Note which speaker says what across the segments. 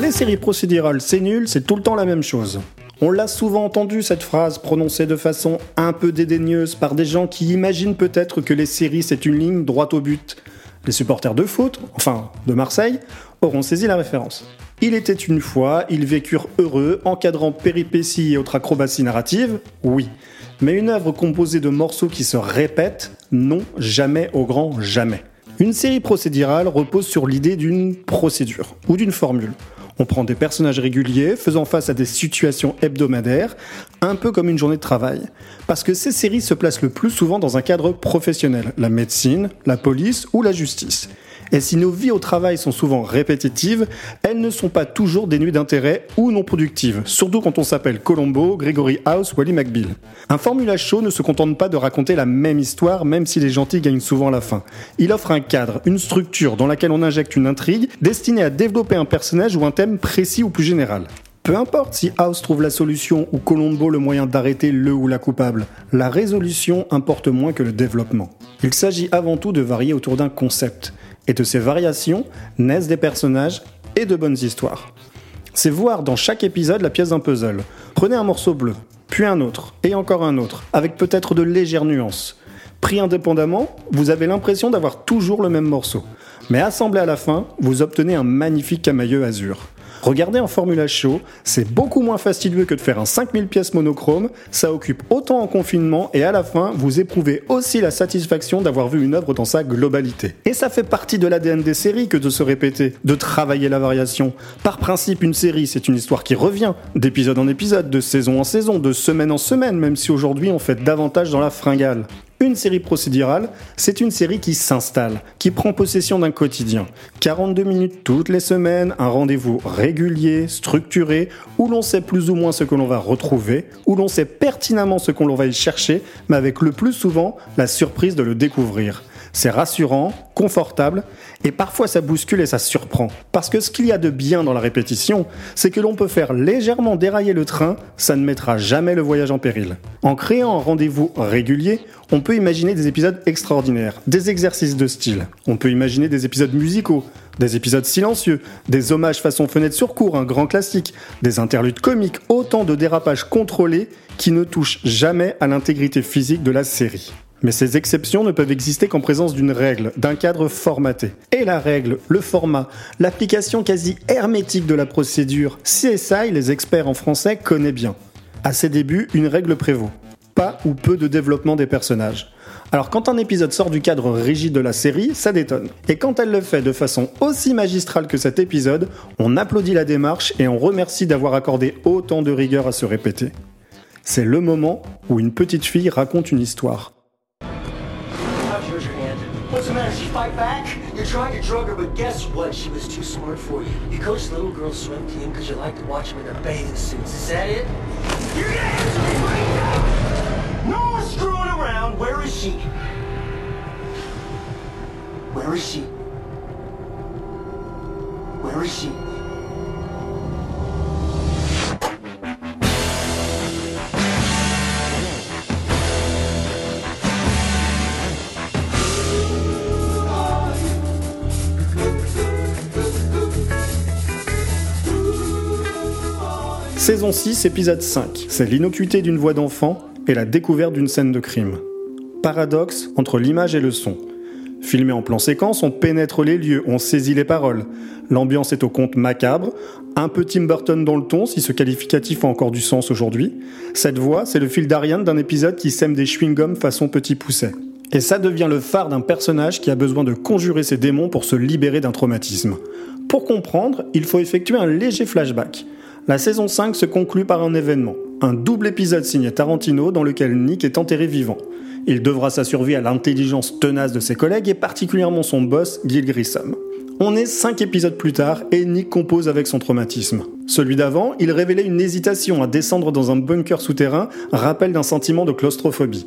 Speaker 1: Les séries procédurales, c'est nul, c'est tout le temps la même chose. On l'a souvent entendu cette phrase prononcée de façon un peu dédaigneuse par des gens qui imaginent peut-être que les séries c'est une ligne droite au but. Les supporters de foot, enfin de Marseille, auront saisi la référence. Il était une fois, ils vécurent heureux, encadrant péripéties et autres acrobaties narratives, oui. Mais une œuvre composée de morceaux qui se répètent, non, jamais au grand jamais. Une série procédurale repose sur l'idée d'une procédure ou d'une formule. On prend des personnages réguliers faisant face à des situations hebdomadaires, un peu comme une journée de travail. Parce que ces séries se placent le plus souvent dans un cadre professionnel, la médecine, la police ou la justice. Et si nos vies au travail sont souvent répétitives, elles ne sont pas toujours dénuées d'intérêt ou non productives, surtout quand on s'appelle Colombo, Gregory House ou Ali McBeal. Un Formula Show ne se contente pas de raconter la même histoire, même si les gentils gagnent souvent la fin. Il offre un cadre, une structure dans laquelle on injecte une intrigue destinée à développer un personnage ou un thème précis ou plus général. Peu importe si House trouve la solution ou Colombo le moyen d'arrêter le ou la coupable, la résolution importe moins que le développement. Il s'agit avant tout de varier autour d'un concept. Et de ces variations naissent des personnages et de bonnes histoires. C'est voir dans chaque épisode la pièce d'un puzzle. Prenez un morceau bleu, puis un autre, et encore un autre, avec peut-être de légères nuances. Pris indépendamment, vous avez l'impression d'avoir toujours le même morceau. Mais assemblé à la fin, vous obtenez un magnifique camailleux azur. Regardez en Formula Show, c'est beaucoup moins fastidieux que de faire un 5000 pièces monochrome, ça occupe autant en confinement et à la fin, vous éprouvez aussi la satisfaction d'avoir vu une œuvre dans sa globalité. Et ça fait partie de l'ADN des séries que de se répéter, de travailler la variation. Par principe, une série, c'est une histoire qui revient, d'épisode en épisode, de saison en saison, de semaine en semaine, même si aujourd'hui on fait davantage dans la fringale. Une série procédurale, c'est une série qui s'installe, qui prend possession d'un quotidien. 42 minutes toutes les semaines, un rendez-vous régulier, structuré, où l'on sait plus ou moins ce que l'on va retrouver, où l'on sait pertinemment ce qu'on va y chercher, mais avec le plus souvent la surprise de le découvrir. C'est rassurant, confortable, et parfois ça bouscule et ça surprend. Parce que ce qu'il y a de bien dans la répétition, c'est que l'on peut faire légèrement dérailler le train, ça ne mettra jamais le voyage en péril. En créant un rendez-vous régulier, on peut imaginer des épisodes extraordinaires, des exercices de style. On peut imaginer des épisodes musicaux, des épisodes silencieux, des hommages façon fenêtre sur cours, un grand classique, des interludes comiques, autant de dérapages contrôlés qui ne touchent jamais à l'intégrité physique de la série. Mais ces exceptions ne peuvent exister qu'en présence d'une règle, d'un cadre formaté. Et la règle, le format, l'application quasi hermétique de la procédure, CSI, les experts en français, connaît bien. À ses débuts, une règle prévaut. Pas ou peu de développement des personnages. Alors quand un épisode sort du cadre rigide de la série, ça détonne. Et quand elle le fait de façon aussi magistrale que cet épisode, on applaudit la démarche et on remercie d'avoir accordé autant de rigueur à se répéter. C'est le moment où une petite fille raconte une histoire.
Speaker 2: What's the matter? She fight back? You tried to drug her, but guess what? She was too smart for you. You coached the little girls swim team because you like to watch them in their bathing suits. Is that it? You're gonna answer me right now! No one's screwing around. Where is she? Where is she? Where is she?
Speaker 1: Saison 6, épisode 5. C'est l'innocuité d'une voix d'enfant et la découverte d'une scène de crime. Paradoxe entre l'image et le son. Filmé en plan séquence, on pénètre les lieux, on saisit les paroles. L'ambiance est au compte macabre, un peu Tim Burton dans le ton, si ce qualificatif a encore du sens aujourd'hui. Cette voix, c'est le fil d'Ariane d'un épisode qui sème des chewing-gums façon petit pousset. Et ça devient le phare d'un personnage qui a besoin de conjurer ses démons pour se libérer d'un traumatisme. Pour comprendre, il faut effectuer un léger flashback. La saison 5 se conclut par un événement, un double épisode signé Tarantino dans lequel Nick est enterré vivant. Il devra sa survie à l'intelligence tenace de ses collègues et particulièrement son boss, Gil Grissom. On est 5 épisodes plus tard et Nick compose avec son traumatisme. Celui d'avant, il révélait une hésitation à descendre dans un bunker souterrain, rappel d'un sentiment de claustrophobie.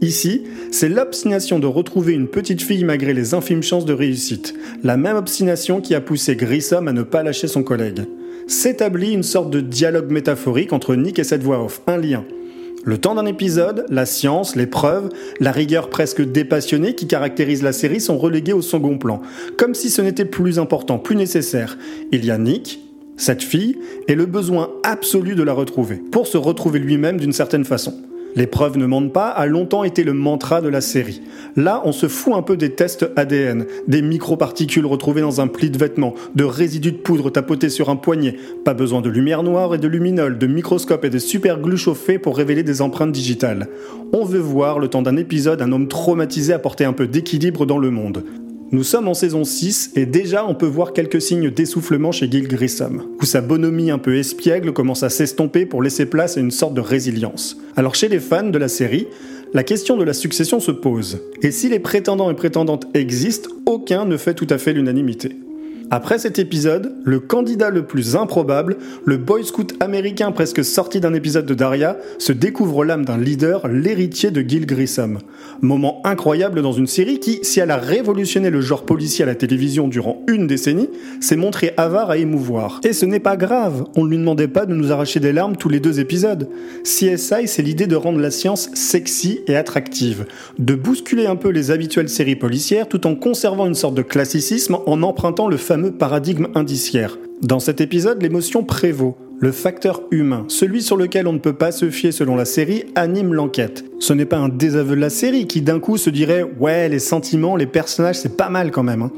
Speaker 1: Ici, c'est l'obstination de retrouver une petite fille malgré les infimes chances de réussite, la même obstination qui a poussé Grissom à ne pas lâcher son collègue s'établit une sorte de dialogue métaphorique entre Nick et cette voix off, un lien. Le temps d'un épisode, la science, les preuves, la rigueur presque dépassionnée qui caractérise la série sont relégués au second plan, comme si ce n'était plus important, plus nécessaire. Il y a Nick, cette fille, et le besoin absolu de la retrouver, pour se retrouver lui-même d'une certaine façon. Les preuves ne mentent pas a longtemps été le mantra de la série. Là, on se fout un peu des tests ADN, des microparticules retrouvées dans un pli de vêtement, de résidus de poudre tapotés sur un poignet. Pas besoin de lumière noire et de luminol, de microscope et de super glue chauffées pour révéler des empreintes digitales. On veut voir, le temps d'un épisode, un homme traumatisé apporter un peu d'équilibre dans le monde. Nous sommes en saison 6 et déjà on peut voir quelques signes d'essoufflement chez Gil Grissom, où sa bonhomie un peu espiègle commence à s'estomper pour laisser place à une sorte de résilience. Alors chez les fans de la série, la question de la succession se pose. Et si les prétendants et prétendantes existent, aucun ne fait tout à fait l'unanimité. Après cet épisode, le candidat le plus improbable, le boy scout américain presque sorti d'un épisode de Daria, se découvre l'âme d'un leader, l'héritier de Gil Grissom. Moment incroyable dans une série qui, si elle a révolutionné le genre policier à la télévision durant une décennie, s'est montré avare à émouvoir. Et ce n'est pas grave, on ne lui demandait pas de nous arracher des larmes tous les deux épisodes. CSI, c'est l'idée de rendre la science sexy et attractive, de bousculer un peu les habituelles séries policières tout en conservant une sorte de classicisme en empruntant le paradigme indiciaire. Dans cet épisode, l'émotion prévaut. Le facteur humain, celui sur lequel on ne peut pas se fier selon la série, anime l'enquête. Ce n'est pas un désaveu de la série qui d'un coup se dirait ouais les sentiments, les personnages c'est pas mal quand même. Hein.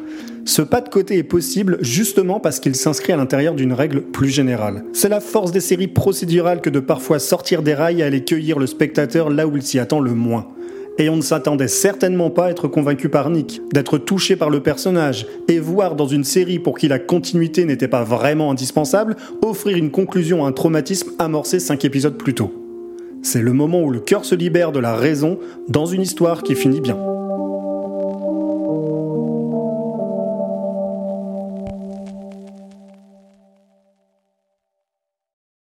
Speaker 1: Ce pas de côté est possible justement parce qu'il s'inscrit à l'intérieur d'une règle plus générale. C'est la force des séries procédurales que de parfois sortir des rails et aller cueillir le spectateur là où il s'y attend le moins. Et on ne s'attendait certainement pas à être convaincu par Nick, d'être touché par le personnage, et voir dans une série pour qui la continuité n'était pas vraiment indispensable, offrir une conclusion à un traumatisme amorcé cinq épisodes plus tôt. C'est le moment où le cœur se libère de la raison dans une histoire qui finit bien.